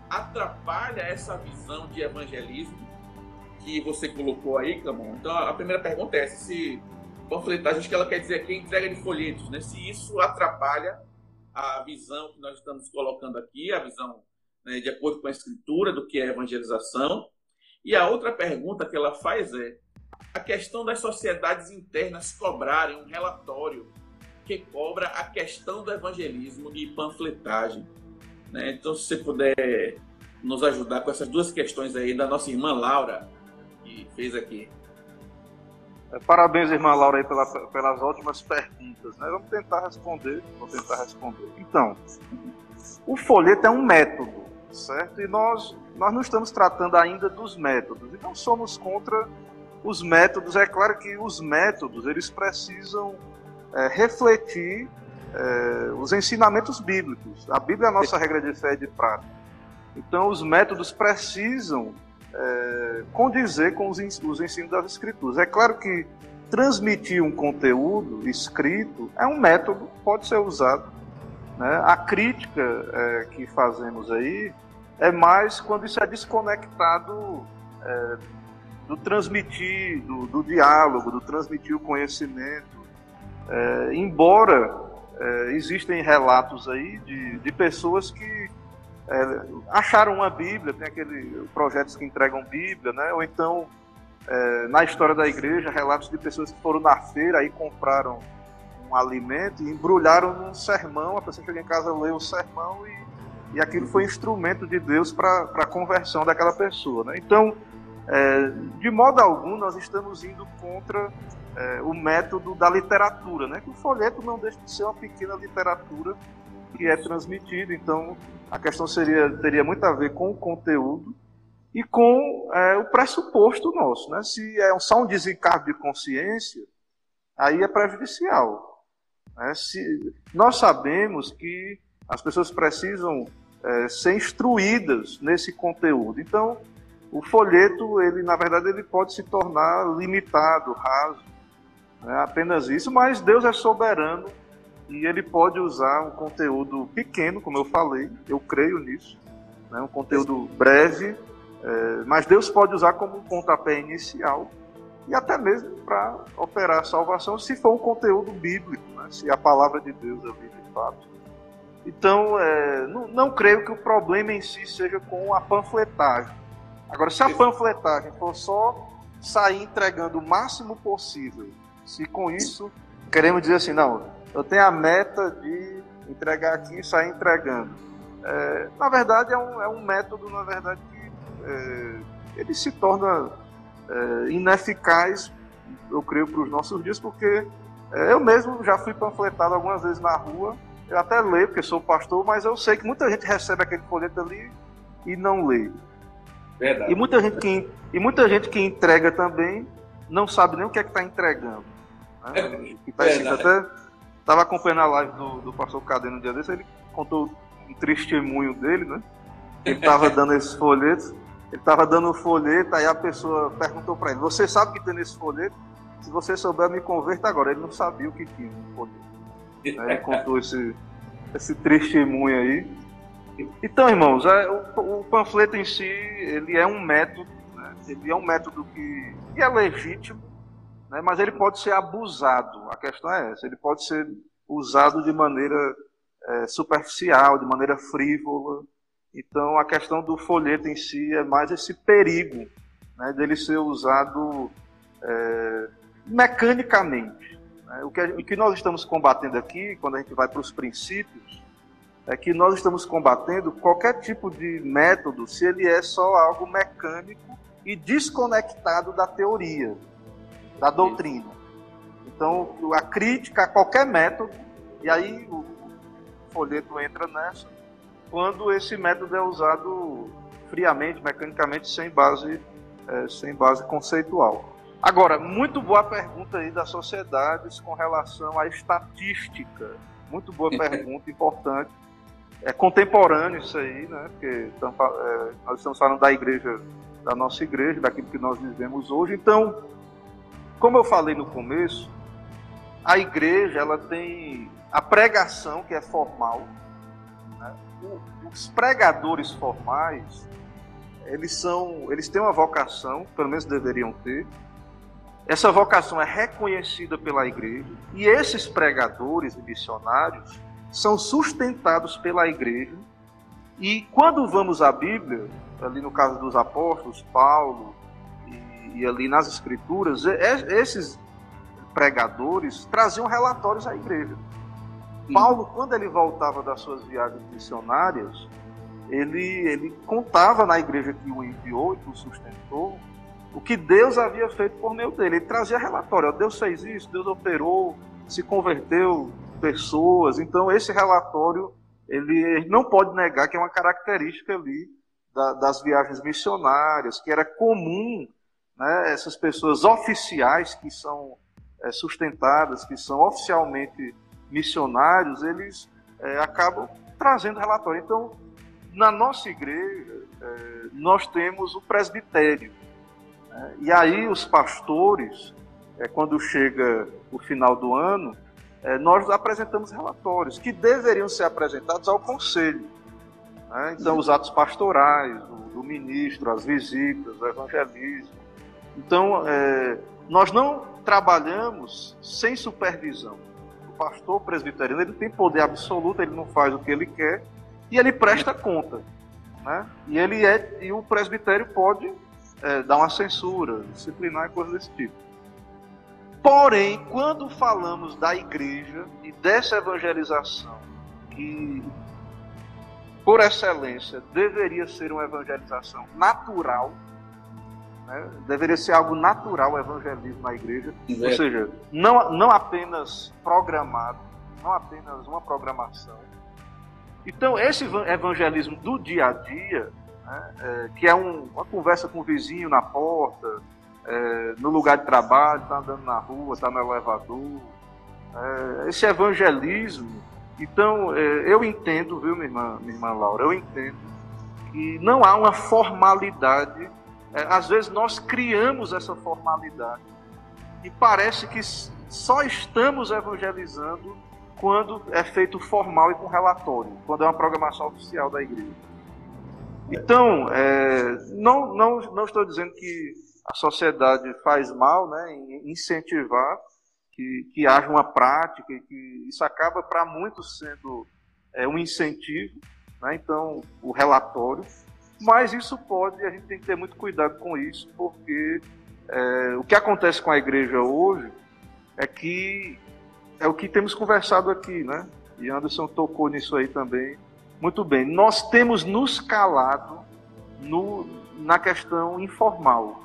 atrapalha essa visão de evangelismo que você colocou aí, Camon? Então a primeira pergunta é se panfletagem, acho que ela quer dizer aqui entrega de folhetos, né? Se isso atrapalha a visão que nós estamos colocando aqui, a visão né, de acordo com a escritura do que é evangelização, e a outra pergunta que ela faz é a questão das sociedades internas cobrarem um relatório que cobra a questão do evangelismo e panfletagem. Né? Então, se você puder nos ajudar com essas duas questões aí da nossa irmã Laura, que fez aqui. É, parabéns, irmã Laura, aí pela, pelas ótimas perguntas. Né? Vamos tentar responder. Vou tentar responder. Então, o folheto é um método, certo? E nós nós não estamos tratando ainda dos métodos e não somos contra os métodos. É claro que os métodos eles precisam é, refletir é, os ensinamentos bíblicos. A Bíblia é a nossa regra de fé e de prática. Então, os métodos precisam é, condizer com os, os ensinos das Escrituras. É claro que transmitir um conteúdo escrito é um método, pode ser usado. Né? A crítica é, que fazemos aí é mais quando isso é desconectado é, do transmitir, do, do, diálogo, do transmitir o conhecimento. É, embora é, existem relatos aí de, de pessoas que é, acharam uma Bíblia, tem aqueles projetos que entregam Bíblia, né? ou então é, na história da igreja relatos de pessoas que foram na feira e compraram um alimento e embrulharam num sermão, a pessoa chega em casa, lê o sermão e, e aquilo foi instrumento de Deus para a conversão daquela pessoa. Né? Então, é, de modo algum, nós estamos indo contra é, o método da literatura, né? que o folheto não deixa de ser uma pequena literatura que é transmitida, então a questão seria, teria muito a ver com o conteúdo e com é, o pressuposto nosso. Né? Se é só um desencargo de consciência, aí é prejudicial. Né? Se, nós sabemos que as pessoas precisam é, ser instruídas nesse conteúdo. Então, o folheto, ele na verdade, ele pode se tornar limitado, raso, né? apenas isso. Mas Deus é soberano e ele pode usar um conteúdo pequeno, como eu falei, eu creio nisso, né? um conteúdo breve é, mas Deus pode usar como um pontapé inicial e até mesmo para operar a salvação, se for um conteúdo bíblico, né? se a palavra de Deus é de fato. Então, é, não, não, creio que o problema em si seja com a panfletagem. Agora, se a panfletagem for só sair entregando o máximo possível, se com isso queremos dizer assim, não, eu tenho a meta de entregar aqui e sair entregando. É, na verdade, é um, é um método, na verdade, é, ele se torna é, ineficaz, eu creio, para os nossos dias, porque é, eu mesmo já fui panfletado algumas vezes na rua, eu até leio, porque sou pastor, mas eu sei que muita gente recebe aquele folheto ali e não lê. Verdade. E muita gente que, e muita gente que entrega também não sabe nem o que é que está entregando. Né? Que tá até estava acompanhando a live do, do pastor Cadê no dia desse, ele contou um testemunho dele, né? Ele estava dando esses folhetos ele estava dando um folheto, aí a pessoa perguntou para ele: Você sabe o que tem nesse folheto? Se você souber, me converta agora. Ele não sabia o que tinha no folheto. Aí ele contou esse, esse testemunho aí. Então, irmãos, é, o, o, panfleto em si, ele é um método, né? ele é um método que, que é legítimo, né? mas ele pode ser abusado. A questão é essa, ele pode ser usado de maneira é, superficial, de maneira frívola, então, a questão do folheto em si é mais esse perigo né, dele ser usado é, mecanicamente. Né? O, que, o que nós estamos combatendo aqui, quando a gente vai para os princípios, é que nós estamos combatendo qualquer tipo de método se ele é só algo mecânico e desconectado da teoria, da doutrina. Então, a crítica a qualquer método, e aí o folheto entra nessa, quando esse método é usado friamente, mecanicamente, sem base, é, sem base conceitual. Agora, muito boa pergunta aí das sociedades com relação à estatística. Muito boa pergunta, importante. É contemporâneo isso aí, né? Porque é, nós estamos falando da igreja, da nossa igreja, daquilo que nós vivemos hoje. Então, como eu falei no começo, a igreja ela tem a pregação que é formal, os pregadores formais, eles são, eles têm uma vocação, pelo menos deveriam ter. Essa vocação é reconhecida pela igreja e esses pregadores e missionários são sustentados pela igreja. E quando vamos à Bíblia, ali no caso dos apóstolos, Paulo e, e ali nas escrituras, esses pregadores traziam relatórios à igreja. Paulo, quando ele voltava das suas viagens missionárias, ele, ele contava na igreja que o enviou e que o sustentou o que Deus havia feito por meio dele. Ele trazia relatório: Deus fez isso, Deus operou, se converteu pessoas. Então, esse relatório ele não pode negar que é uma característica ali da, das viagens missionárias, que era comum né, essas pessoas oficiais que são é, sustentadas, que são oficialmente missionários, eles é, acabam trazendo relatório. Então, na nossa igreja, é, nós temos o presbitério. E aí, os pastores, é, quando chega o final do ano, é, nós apresentamos relatórios que deveriam ser apresentados ao conselho. Né? Então, os atos pastorais, do, ministro, as visitas, o evangelismo. Então, é, nós não trabalhamos sem supervisão pastor presbiteriano ele tem poder absoluto, ele não faz o que ele quer e ele presta conta, né? E ele é e o presbitério pode é, dar uma censura, disciplinar e coisas desse tipo. Porém, quando falamos da igreja e dessa evangelização, que por excelência deveria ser uma evangelização natural, né? deveria ser algo natural o evangelismo na igreja, é. ou seja, não, não apenas programado, não apenas uma programação. Então, esse evangelismo do dia a dia, né? é, que é um, uma conversa com o vizinho na porta, é, no lugar de trabalho, está andando na rua, está no elevador. É, esse evangelismo, então é, eu entendo, viu, minha irmã, minha irmã Laura, eu entendo que não há uma formalidade. É, às vezes nós criamos essa formalidade e parece que só estamos evangelizando quando é feito formal e com relatório, quando é uma programação oficial da igreja. Então, é, não, não, não estou dizendo que a sociedade faz mal né, em incentivar que, que haja uma prática, e que isso acaba para muitos sendo é, um incentivo, né, então o relatório, mas isso pode, a gente tem que ter muito cuidado com isso, porque é, o que acontece com a igreja hoje é que é o que temos conversado aqui, né? E Anderson tocou nisso aí também. Muito bem, nós temos nos calado no, na questão informal.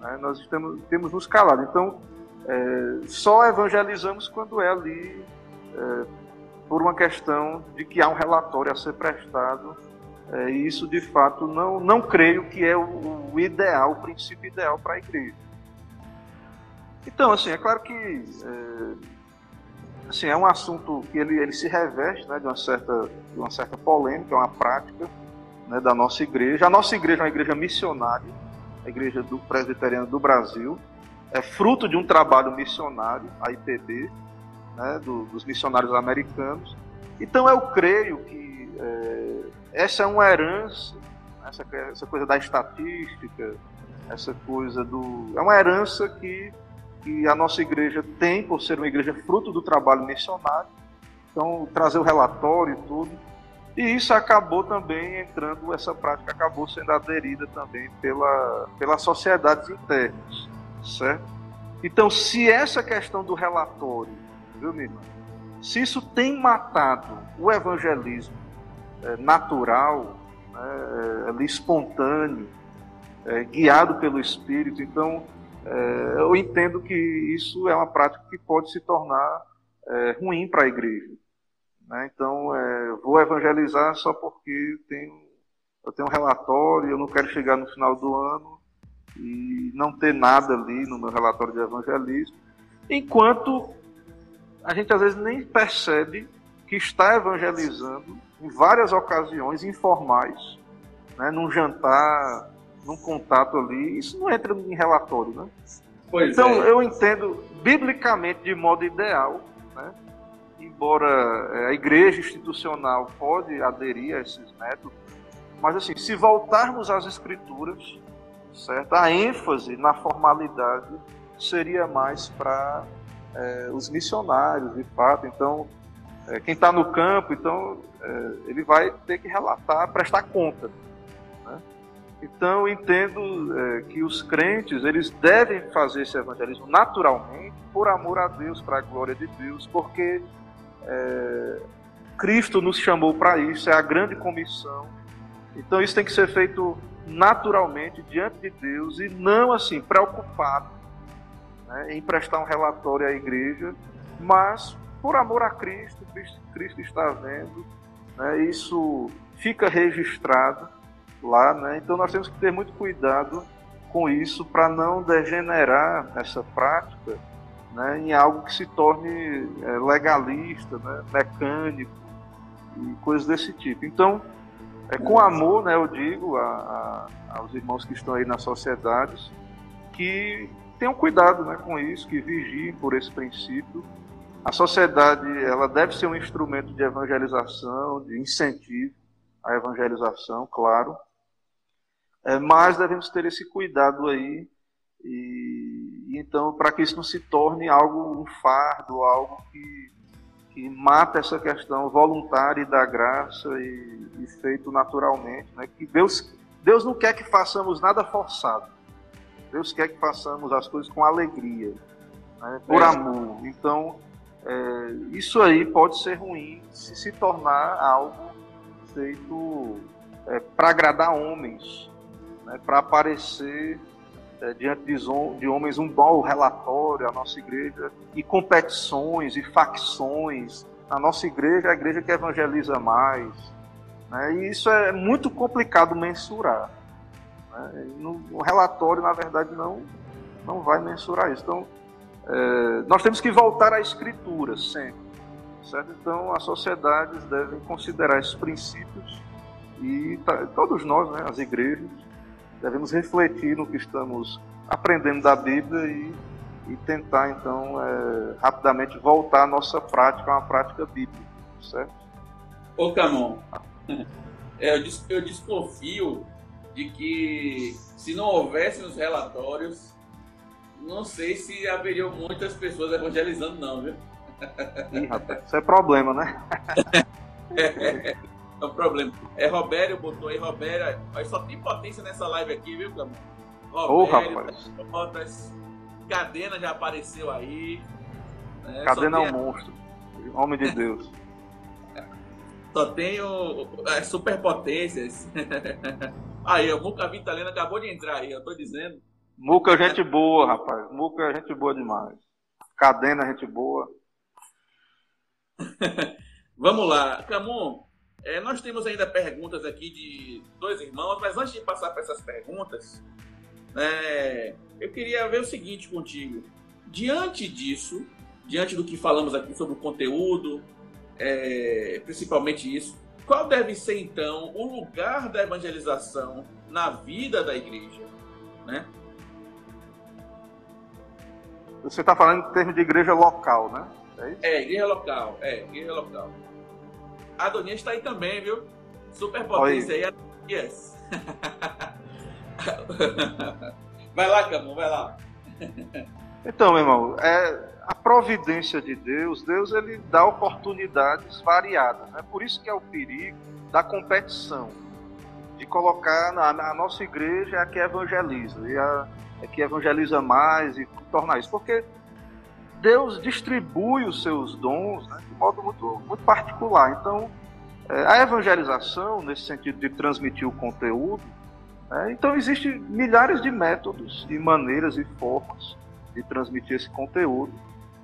Né? Nós temos, temos nos calado. Então, é, só evangelizamos quando é ali é, por uma questão de que há um relatório a ser prestado. É, e isso, de fato, não, não creio que é o, o ideal, o princípio ideal para a igreja. Então, assim, é claro que é, assim, é um assunto que ele, ele se reveste né, de, uma certa, de uma certa polêmica, é uma prática né, da nossa igreja. A nossa igreja é uma igreja missionária, a Igreja do Presbiteriano do Brasil, é fruto de um trabalho missionário, a IPB, né, do, dos missionários americanos. Então eu creio que é, essa é uma herança, essa, essa coisa da estatística, essa coisa do. É uma herança que, que a nossa igreja tem, por ser uma igreja fruto do trabalho missionário. Então, trazer o relatório e tudo. E isso acabou também entrando, essa prática acabou sendo aderida também pela, pelas sociedades internas, certo? Então, se essa questão do relatório, viu, minha irmã? Se isso tem matado o evangelismo é, natural, né, é, espontâneo, é, guiado pelo Espírito, então é, eu entendo que isso é uma prática que pode se tornar é, ruim para a igreja. Né? Então, é, vou evangelizar só porque tenho, eu tenho um relatório, eu não quero chegar no final do ano e não ter nada ali no meu relatório de evangelismo. Enquanto a gente às vezes nem percebe que está evangelizando em várias ocasiões informais, né? num jantar, num contato ali, isso não entra em relatório, né? Pois então é. eu entendo biblicamente de modo ideal, né? embora é, a igreja institucional pode aderir a esses métodos, mas assim, se voltarmos às escrituras, certo? A ênfase na formalidade seria mais para é, os missionários, de fato. Então, é, quem está no campo, então é, ele vai ter que relatar, prestar conta. Então, entendo é, que os crentes eles devem fazer esse evangelismo naturalmente, por amor a Deus, para a glória de Deus, porque é, Cristo nos chamou para isso, é a grande comissão. Então isso tem que ser feito naturalmente diante de Deus e não assim preocupado né, em prestar um relatório à igreja, mas por amor a Cristo, Cristo está vendo, né, isso fica registrado lá, né, então nós temos que ter muito cuidado com isso para não degenerar essa prática né, em algo que se torne é, legalista, né, mecânico e coisas desse tipo. Então, é com amor, né, eu digo a, a, aos irmãos que estão aí nas sociedades que tenham cuidado né, com isso, que vigiem por esse princípio. A sociedade ela deve ser um instrumento de evangelização, de incentivo à evangelização, claro, é, mas devemos ter esse cuidado aí e, e então, para que isso não se torne algo, um fardo, algo que, que mata essa questão voluntária da graça e, e feito naturalmente. Né? Que Deus, Deus não quer que façamos nada forçado. Deus quer que façamos as coisas com alegria, né? por é. amor. Então, é, isso aí pode ser ruim se se tornar algo feito é, para agradar homens, né? para aparecer é, diante de, de, homens um bom relatório, a nossa igreja, e competições e facções. A nossa igreja é a igreja que evangeliza mais. Né? E isso é muito complicado mensurar. Né? No, o relatório, na verdade, não, não vai mensurar isso. Então, é, nós temos que voltar à escritura sempre. Certo? Então, as sociedades devem considerar esses princípios e todos nós, né, as igrejas, devemos refletir no que estamos aprendendo da Bíblia e, e tentar, então, é, rapidamente voltar à nossa prática, a uma prática bíblica, certo? Ô, Camon, é, eu, eu desconfio de que se não houvesse os relatórios, não sei se haveriam muitas pessoas evangelizando, não, viu? Ih, rapaz, isso é problema, né? é, é um problema. É Robério, botou aí, Robério. Mas só tem potência nessa live aqui, viu, Camão? Robério, oh. Botas, Cadena já apareceu aí. Né? Cadena é um monstro. Homem de Deus. Só tenho as superpotências. aí, o Muca Vitalina acabou de entrar aí, eu tô dizendo. Muca é gente boa, rapaz. Muca é gente boa demais. Cadena é gente boa. Vamos lá. Camon, é, nós temos ainda perguntas aqui de dois irmãos, mas antes de passar para essas perguntas, é, eu queria ver o seguinte contigo. Diante disso, diante do que falamos aqui sobre o conteúdo, é, principalmente isso, qual deve ser então o lugar da evangelização na vida da igreja? Né? Você está falando em termos de igreja local, né? É, é igreja local, é, igreja local. A Doninha está aí também, viu? Super potência aí, Adonias. vai lá, Camão, vai lá. Então, meu irmão, é, a providência de Deus, Deus ele dá oportunidades variadas. Né? Por isso que é o perigo da competição, de colocar na, na nossa igreja é a que evangeliza, e a, é que evangeliza mais e tornar isso. Porque Deus distribui os seus dons né, de modo muito, muito particular. Então, é, a evangelização, nesse sentido de transmitir o conteúdo, é, então existem milhares de métodos, de maneiras e formas de transmitir esse conteúdo.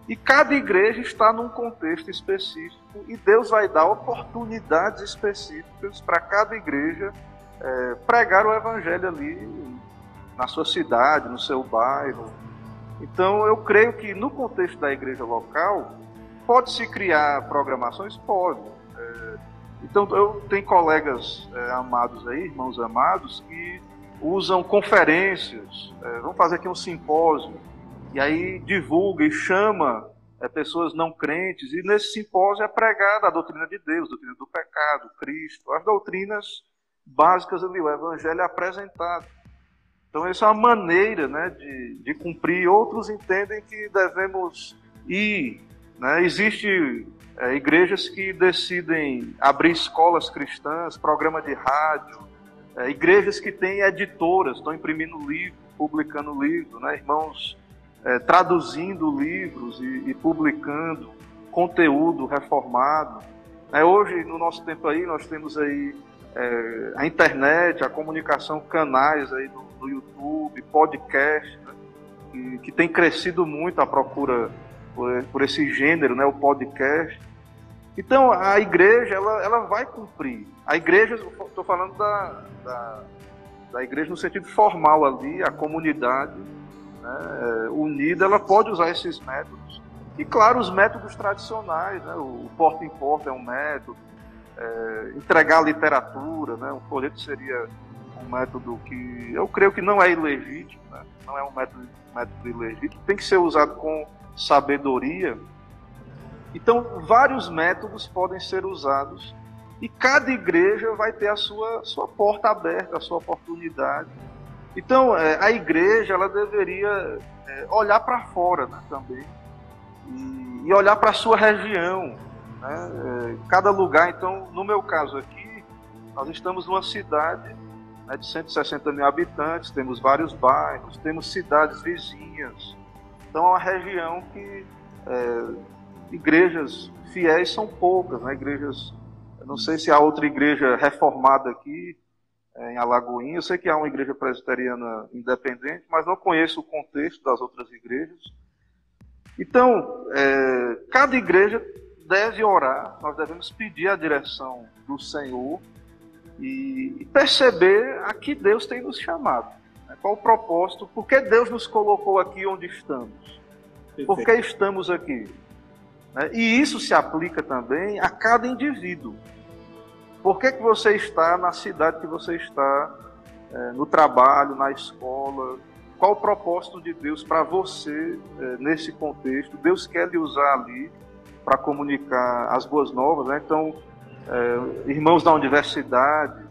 E cada igreja está num contexto específico e Deus vai dar oportunidades específicas para cada igreja é, pregar o evangelho ali na sua cidade, no seu bairro, então, eu creio que no contexto da igreja local, pode-se criar programações? Pode. É, então, eu tenho colegas é, amados aí, irmãos amados, que usam conferências. É, vamos fazer aqui um simpósio. E aí divulga e chama é, pessoas não crentes. E nesse simpósio é pregada a doutrina de Deus, a doutrina do pecado, Cristo, as doutrinas básicas ali, o evangelho é apresentado. Então, essa é uma maneira né, de, de cumprir. Outros entendem que devemos ir. Né? Existem é, igrejas que decidem abrir escolas cristãs, programa de rádio, é, igrejas que têm editoras, estão imprimindo livro, publicando livro, né? irmãos é, traduzindo livros e, e, publicando conteúdo reformado. É, hoje, no nosso tempo aí, nós temos aí é, a internet, a comunicação, canais aí do, do YouTube, podcast, né, que, que, tem crescido muito a procura por, por, esse gênero, né, o podcast. Então, a igreja, ela, ela vai cumprir. A igreja, estou falando da, da, da, igreja no sentido formal ali, a comunidade né, unida, ela pode usar esses métodos. E, claro, os métodos tradicionais, né, o porta em porta é um método, é, entregar literatura, né? Um folheto seria um método que eu creio que não é ilegítimo, né? não é um método, método ilegítimo, tem que ser usado com sabedoria. Então, vários métodos podem ser usados e cada igreja vai ter a sua, sua porta aberta, a sua oportunidade. Então, é, a igreja ela deveria é, olhar para fora né, também e, e olhar para a sua região, né? É, cada lugar, então, no meu caso aqui, nós estamos numa cidade né, de 160 mil habitantes, temos vários bairros, temos cidades vizinhas. Então é uma região que é, igrejas fiéis são poucas, né? igrejas, não sei se há outra igreja reformada aqui é, em Alagoinha, eu sei que há uma igreja presbiteriana independente, mas não conheço o contexto das outras igrejas. Então, é, cada igreja deve orar, nós devemos pedir a direção do Senhor e perceber a que Deus tem nos chamado. Né? Qual o propósito, por que Deus nos colocou aqui onde estamos? Por que estamos aqui? Né? E isso se aplica também a cada indivíduo. Por que, que você está na cidade que você está, é, no trabalho, na escola? Qual o propósito de Deus para você é, nesse contexto? Deus quer lhe usar ali para comunicar as boas novas, né? Então, é, irmãos da universidade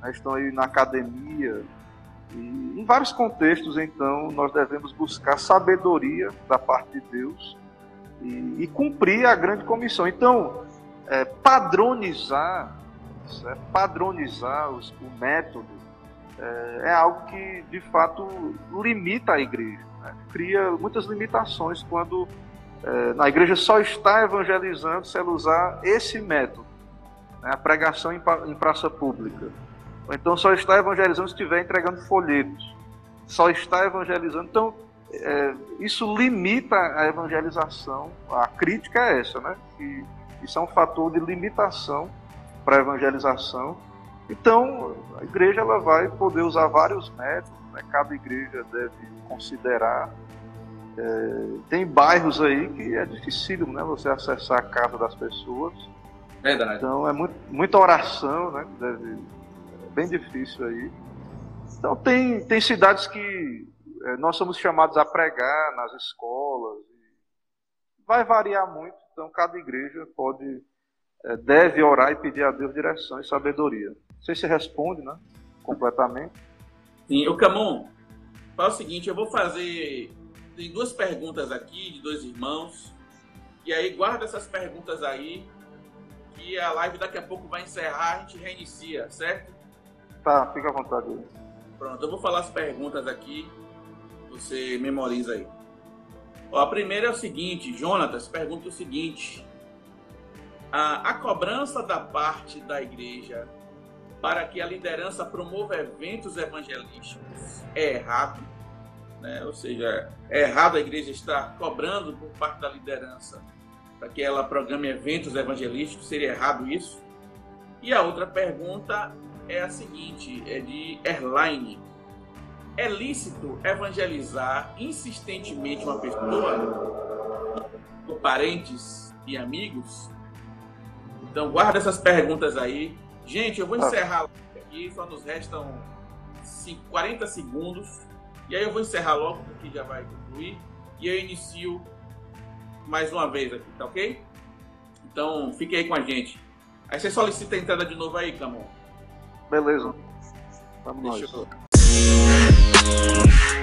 né, estão aí na academia. E em vários contextos, então, nós devemos buscar sabedoria da parte de Deus e, e cumprir a grande comissão. Então, é, padronizar, é, padronizar os, o método é, é, algo que, de fato, limita a igreja. Né? Cria muitas limitações quando é, na igreja só está evangelizando se ela usar esse método, né? a pregação em, em praça pública. Ou então só está evangelizando se estiver entregando folhetos. Só está evangelizando. Então, é, isso limita a evangelização. A crítica é essa, né? Que isso é um fator de limitação para a evangelização. Então, a igreja ela vai poder usar vários métodos, né? cada igreja deve considerar. É, tem bairros aí que é difícil né? você acessar a casa das pessoas. Verdade. Então, é muito, muita oração, né? Deve, é bem difícil aí. Então, tem, tem cidades que é, nós somos chamados a pregar nas escolas. Vai variar muito, então cada igreja pode, é, deve orar e pedir a Deus direção e sabedoria. Não sei se responde, né? Completamente. Sim, o Camon, faz o seguinte, eu vou fazer. Tem duas perguntas aqui de dois irmãos. E aí guarda essas perguntas aí. Que a live daqui a pouco vai encerrar, a gente reinicia, certo? Tá, fica à vontade. Pronto, eu vou falar as perguntas aqui você memoriza aí. Ó, a primeira é o seguinte, Jonatas pergunta o seguinte: a, a cobrança da parte da igreja para que a liderança promova eventos evangelísticos é errado, né? Ou seja, é errado a igreja estar cobrando por parte da liderança para que ela programe eventos evangelísticos, seria errado isso? E a outra pergunta é a seguinte, é de Erline. É lícito evangelizar insistentemente uma pessoa, por parentes e amigos? Então guarda essas perguntas aí. Gente, eu vou ah. encerrar aqui, só nos restam 40 segundos. E aí eu vou encerrar logo, porque já vai concluir. E eu inicio mais uma vez aqui, tá ok? Então fique aí com a gente. Aí você solicita a entrada de novo aí, Camon. Beleza. Vamos Deixa nós. Eu...